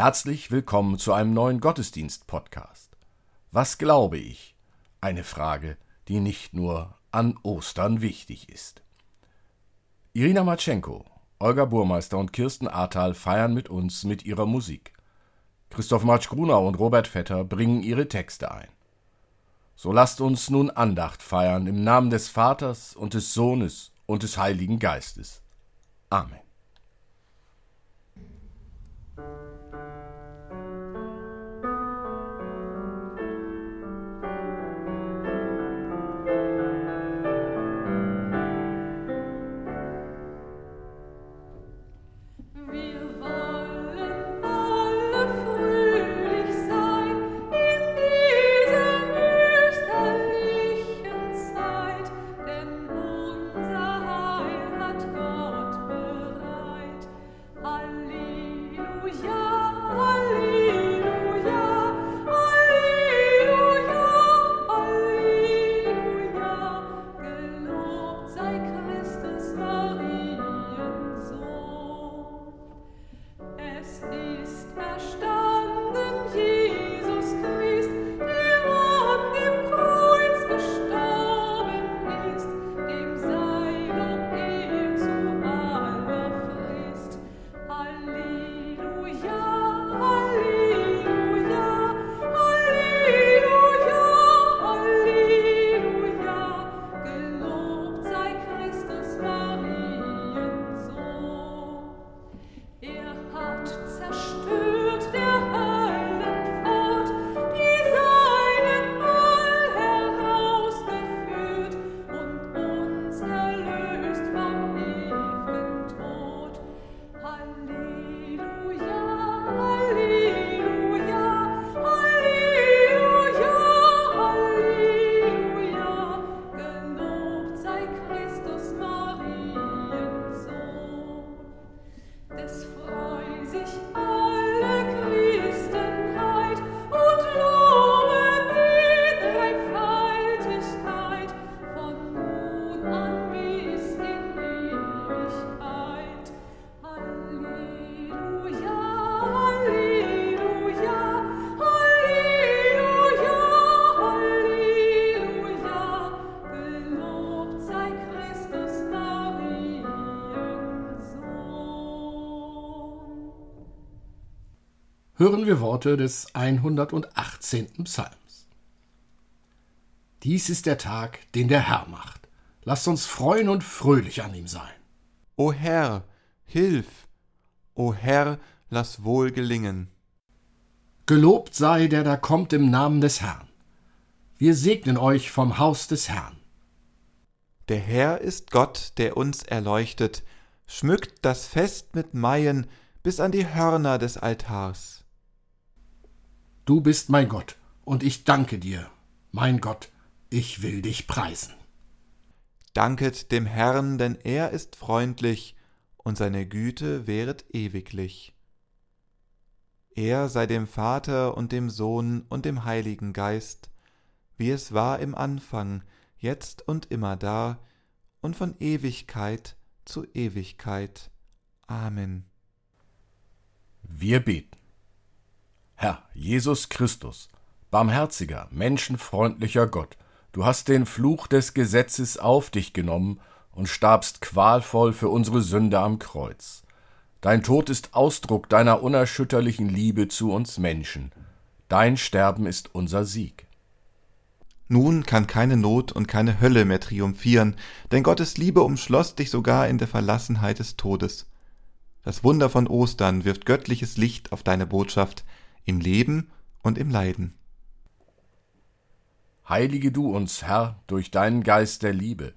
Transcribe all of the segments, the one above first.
Herzlich willkommen zu einem neuen Gottesdienst-Podcast. Was glaube ich? Eine Frage, die nicht nur an Ostern wichtig ist. Irina Matschenko, Olga Burmeister und Kirsten Ahrtal feiern mit uns mit ihrer Musik. Christoph Matsch-Grunau und Robert Vetter bringen ihre Texte ein. So lasst uns nun Andacht feiern im Namen des Vaters und des Sohnes und des Heiligen Geistes. Amen. Hören wir Worte des 118. Psalms. Dies ist der Tag, den der Herr macht. Lasst uns freuen und fröhlich an ihm sein. O Herr, hilf! O Herr, lass wohl gelingen. Gelobt sei, der da kommt im Namen des Herrn. Wir segnen euch vom Haus des Herrn. Der Herr ist Gott, der uns erleuchtet, schmückt das Fest mit Maien bis an die Hörner des Altars. Du bist mein Gott, und ich danke dir, mein Gott, ich will dich preisen. Danket dem Herrn, denn er ist freundlich, und seine Güte währet ewiglich. Er sei dem Vater und dem Sohn und dem Heiligen Geist, wie es war im Anfang, jetzt und immer da, und von Ewigkeit zu Ewigkeit. Amen. Wir beten. Herr Jesus Christus, barmherziger, menschenfreundlicher Gott, du hast den Fluch des Gesetzes auf dich genommen und starbst qualvoll für unsere Sünde am Kreuz. Dein Tod ist Ausdruck deiner unerschütterlichen Liebe zu uns Menschen. Dein Sterben ist unser Sieg. Nun kann keine Not und keine Hölle mehr triumphieren, denn Gottes Liebe umschloss dich sogar in der Verlassenheit des Todes. Das Wunder von Ostern wirft göttliches Licht auf deine Botschaft, im Leben und im Leiden. Heilige du uns, Herr, durch deinen Geist der Liebe,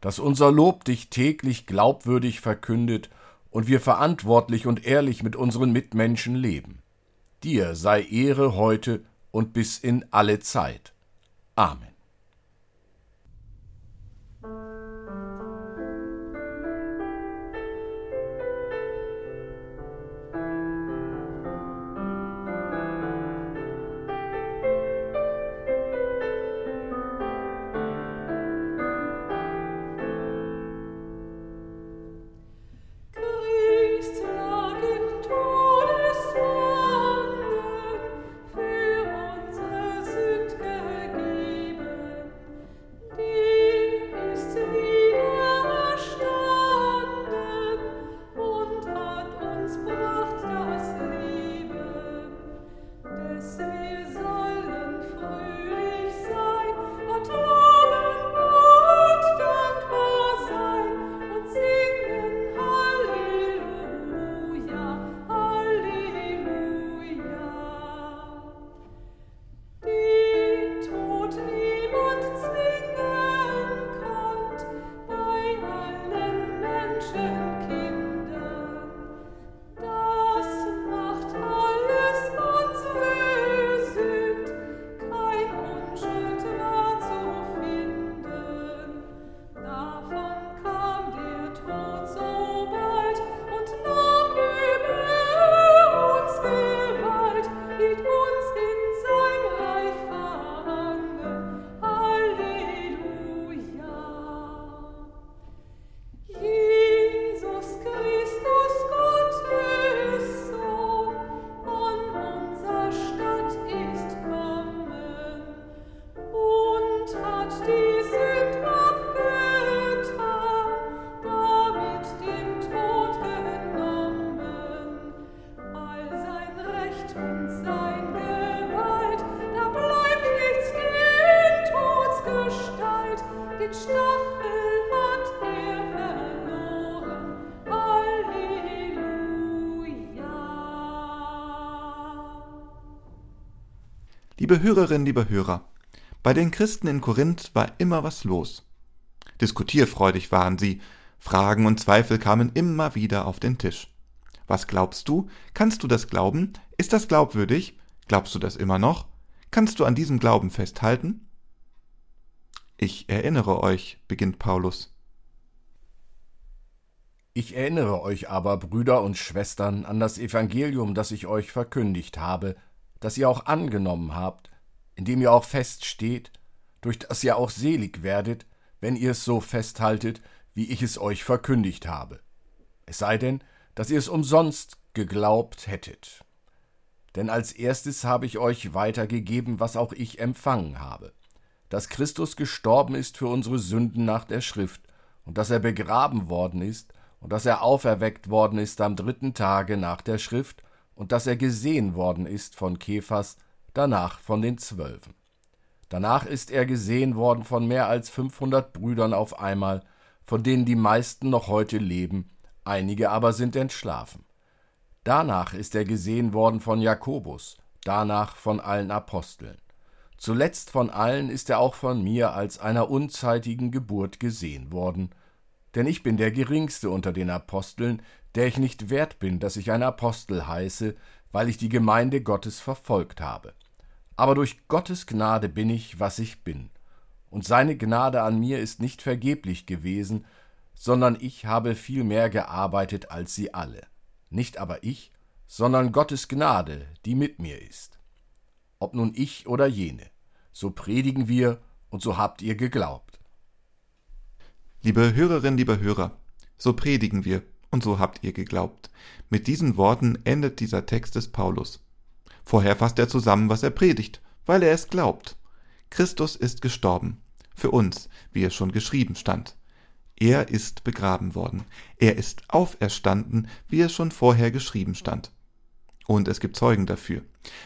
dass unser Lob dich täglich glaubwürdig verkündet und wir verantwortlich und ehrlich mit unseren Mitmenschen leben. Dir sei Ehre heute und bis in alle Zeit. Amen. Liebe Hörerinnen, liebe Hörer, bei den Christen in Korinth war immer was los. Diskutierfreudig waren sie, Fragen und Zweifel kamen immer wieder auf den Tisch. Was glaubst du? Kannst du das glauben? Ist das glaubwürdig? Glaubst du das immer noch? Kannst du an diesem Glauben festhalten? Ich erinnere euch, beginnt Paulus. Ich erinnere euch aber, Brüder und Schwestern, an das Evangelium, das ich euch verkündigt habe, das ihr auch angenommen habt, in dem ihr auch feststeht, durch das ihr auch selig werdet, wenn ihr es so festhaltet, wie ich es euch verkündigt habe. Es sei denn, dass ihr es umsonst geglaubt hättet. Denn als erstes habe ich euch weitergegeben, was auch ich empfangen habe, dass Christus gestorben ist für unsere Sünden nach der Schrift, und dass er begraben worden ist, und dass er auferweckt worden ist am dritten Tage nach der Schrift, und dass er gesehen worden ist von Kephas, danach von den Zwölfen. Danach ist er gesehen worden von mehr als fünfhundert Brüdern auf einmal, von denen die meisten noch heute leben, einige aber sind entschlafen. Danach ist er gesehen worden von Jakobus, danach von allen Aposteln. Zuletzt von allen ist er auch von mir als einer unzeitigen Geburt gesehen worden. Denn ich bin der geringste unter den Aposteln, der ich nicht wert bin, dass ich ein Apostel heiße, weil ich die Gemeinde Gottes verfolgt habe. Aber durch Gottes Gnade bin ich, was ich bin. Und seine Gnade an mir ist nicht vergeblich gewesen, sondern ich habe viel mehr gearbeitet als sie alle. Nicht aber ich, sondern Gottes Gnade, die mit mir ist. Ob nun ich oder jene, so predigen wir und so habt ihr geglaubt. Liebe Hörerinnen, liebe Hörer, so predigen wir und so habt ihr geglaubt. Mit diesen Worten endet dieser Text des Paulus. Vorher fasst er zusammen, was er predigt, weil er es glaubt. Christus ist gestorben. Für uns, wie es schon geschrieben stand. Er ist begraben worden. Er ist auferstanden, wie es schon vorher geschrieben stand. Und es gibt Zeugen dafür.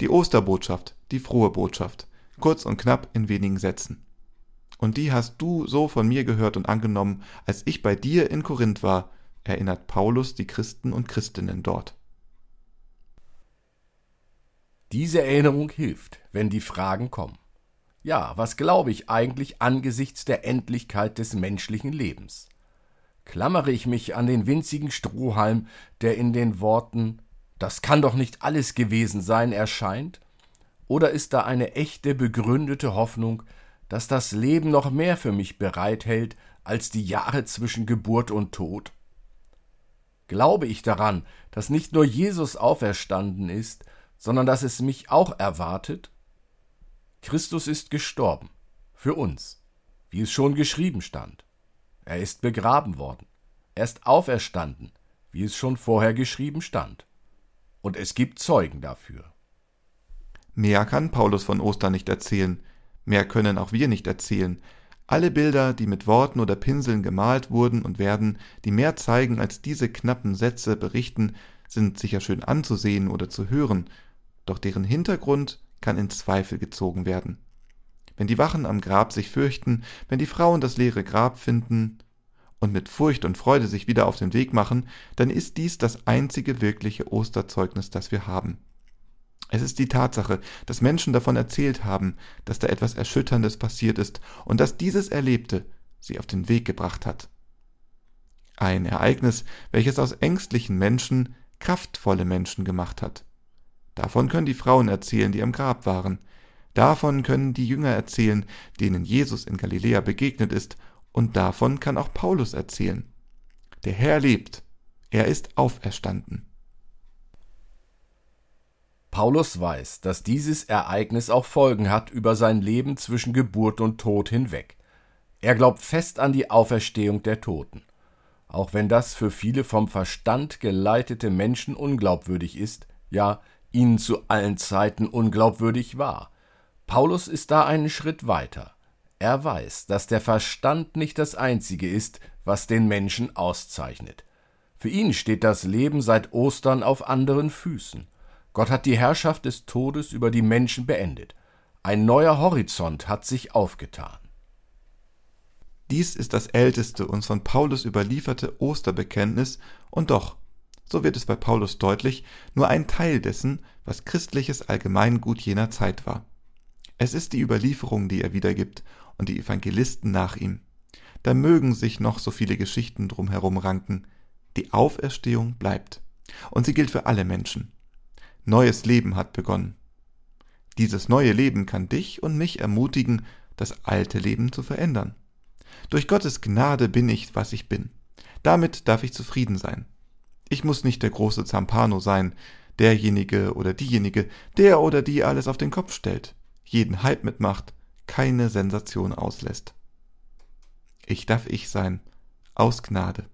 Die Osterbotschaft, die frohe Botschaft. Kurz und knapp in wenigen Sätzen. Und die hast du so von mir gehört und angenommen, als ich bei dir in Korinth war, erinnert Paulus die Christen und Christinnen dort. Diese Erinnerung hilft, wenn die Fragen kommen. Ja, was glaube ich eigentlich angesichts der Endlichkeit des menschlichen Lebens? Klammere ich mich an den winzigen Strohhalm, der in den Worten Das kann doch nicht alles gewesen sein erscheint? Oder ist da eine echte, begründete Hoffnung, dass das Leben noch mehr für mich bereithält als die Jahre zwischen Geburt und Tod? Glaube ich daran, dass nicht nur Jesus auferstanden ist, sondern dass es mich auch erwartet? Christus ist gestorben, für uns, wie es schon geschrieben stand. Er ist begraben worden, er ist auferstanden, wie es schon vorher geschrieben stand. Und es gibt Zeugen dafür. Mehr kann Paulus von Ostern nicht erzählen, mehr können auch wir nicht erzählen. Alle Bilder, die mit Worten oder Pinseln gemalt wurden und werden, die mehr zeigen als diese knappen Sätze berichten, sind sicher schön anzusehen oder zu hören, doch deren Hintergrund kann in Zweifel gezogen werden. Wenn die Wachen am Grab sich fürchten, wenn die Frauen das leere Grab finden und mit Furcht und Freude sich wieder auf den Weg machen, dann ist dies das einzige wirkliche Osterzeugnis, das wir haben. Es ist die Tatsache, dass Menschen davon erzählt haben, dass da etwas Erschütterndes passiert ist und dass dieses Erlebte sie auf den Weg gebracht hat. Ein Ereignis, welches aus ängstlichen Menschen kraftvolle Menschen gemacht hat. Davon können die Frauen erzählen, die am Grab waren. Davon können die Jünger erzählen, denen Jesus in Galiläa begegnet ist, und davon kann auch Paulus erzählen. Der Herr lebt, er ist auferstanden. Paulus weiß, dass dieses Ereignis auch Folgen hat über sein Leben zwischen Geburt und Tod hinweg. Er glaubt fest an die Auferstehung der Toten. Auch wenn das für viele vom Verstand geleitete Menschen unglaubwürdig ist, ja ihnen zu allen Zeiten unglaubwürdig war. Paulus ist da einen Schritt weiter. Er weiß, dass der Verstand nicht das Einzige ist, was den Menschen auszeichnet. Für ihn steht das Leben seit Ostern auf anderen Füßen. Gott hat die Herrschaft des Todes über die Menschen beendet. Ein neuer Horizont hat sich aufgetan. Dies ist das älteste uns von Paulus überlieferte Osterbekenntnis, und doch so wird es bei Paulus deutlich, nur ein Teil dessen, was christliches Allgemeingut jener Zeit war. Es ist die Überlieferung, die er wiedergibt, und die Evangelisten nach ihm. Da mögen sich noch so viele Geschichten drumherum ranken. Die Auferstehung bleibt. Und sie gilt für alle Menschen. Neues Leben hat begonnen. Dieses neue Leben kann dich und mich ermutigen, das alte Leben zu verändern. Durch Gottes Gnade bin ich, was ich bin. Damit darf ich zufrieden sein. Ich muss nicht der große Zampano sein, derjenige oder diejenige, der oder die alles auf den Kopf stellt, jeden Hype mitmacht, keine Sensation auslässt. Ich darf ich sein, aus Gnade.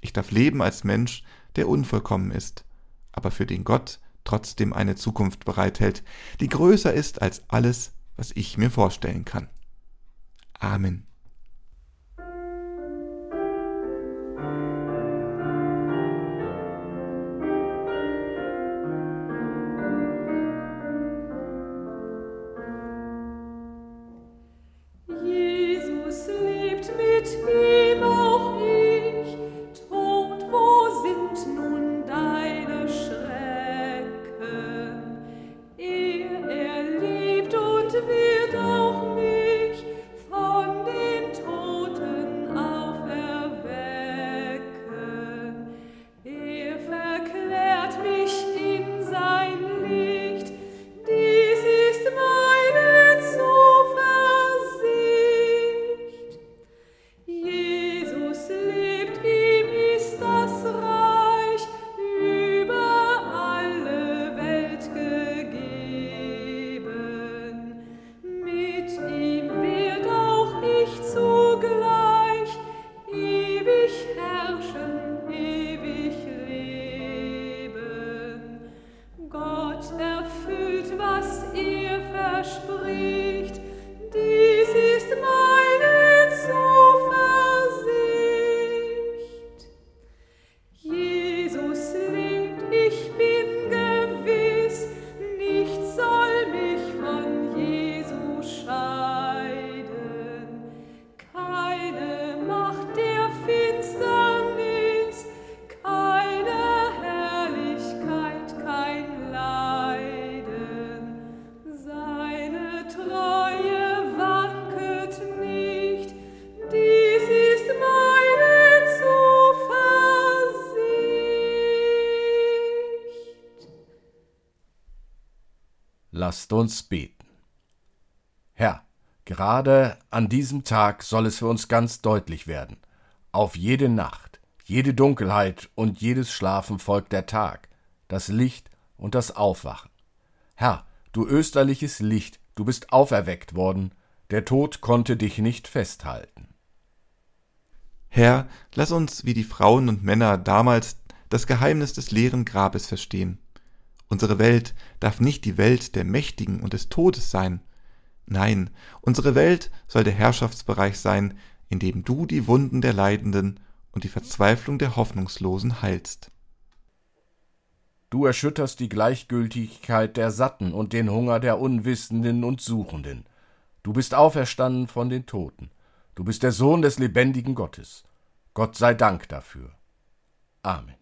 Ich darf leben als Mensch, der unvollkommen ist, aber für den Gott trotzdem eine Zukunft bereithält, die größer ist als alles, was ich mir vorstellen kann. Amen. Lasst uns beten. Herr, gerade an diesem Tag soll es für uns ganz deutlich werden. Auf jede Nacht, jede Dunkelheit und jedes Schlafen folgt der Tag, das Licht und das Aufwachen. Herr, du österliches Licht, du bist auferweckt worden, der Tod konnte dich nicht festhalten. Herr, lass uns wie die Frauen und Männer damals das Geheimnis des leeren Grabes verstehen Unsere Welt darf nicht die Welt der Mächtigen und des Todes sein. Nein, unsere Welt soll der Herrschaftsbereich sein, in dem du die Wunden der Leidenden und die Verzweiflung der Hoffnungslosen heilst. Du erschütterst die Gleichgültigkeit der Satten und den Hunger der Unwissenden und Suchenden. Du bist auferstanden von den Toten. Du bist der Sohn des lebendigen Gottes. Gott sei Dank dafür. Amen.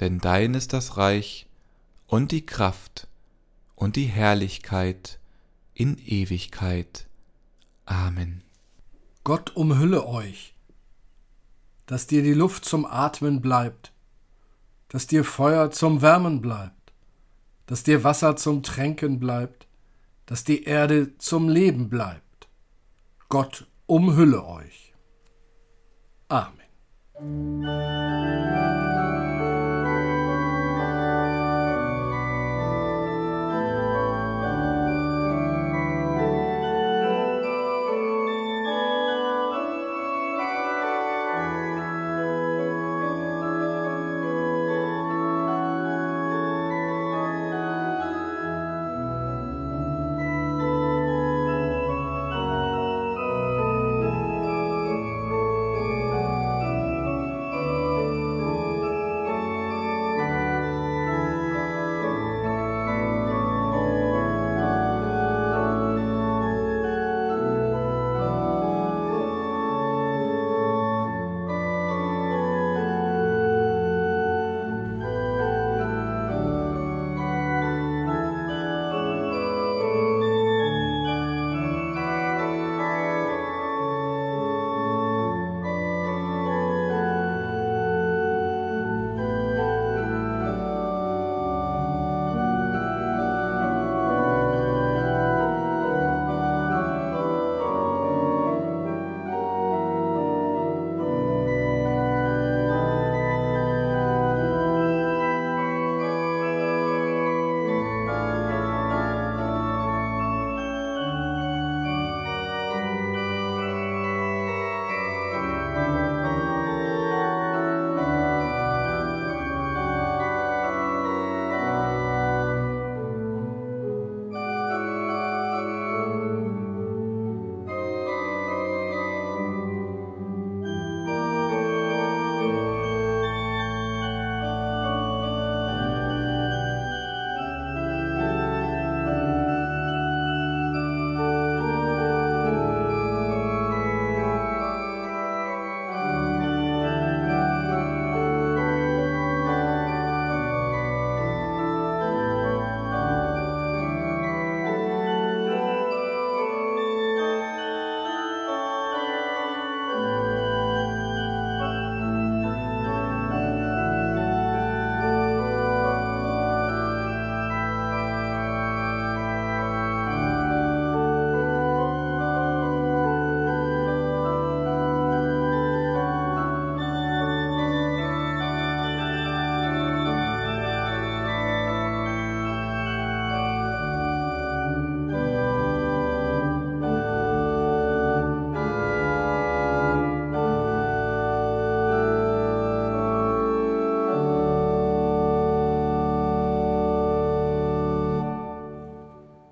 denn dein ist das Reich und die Kraft und die Herrlichkeit in Ewigkeit. Amen. Gott umhülle euch, dass dir die Luft zum Atmen bleibt, dass dir Feuer zum Wärmen bleibt, dass dir Wasser zum Tränken bleibt, dass die Erde zum Leben bleibt. Gott umhülle euch. Amen.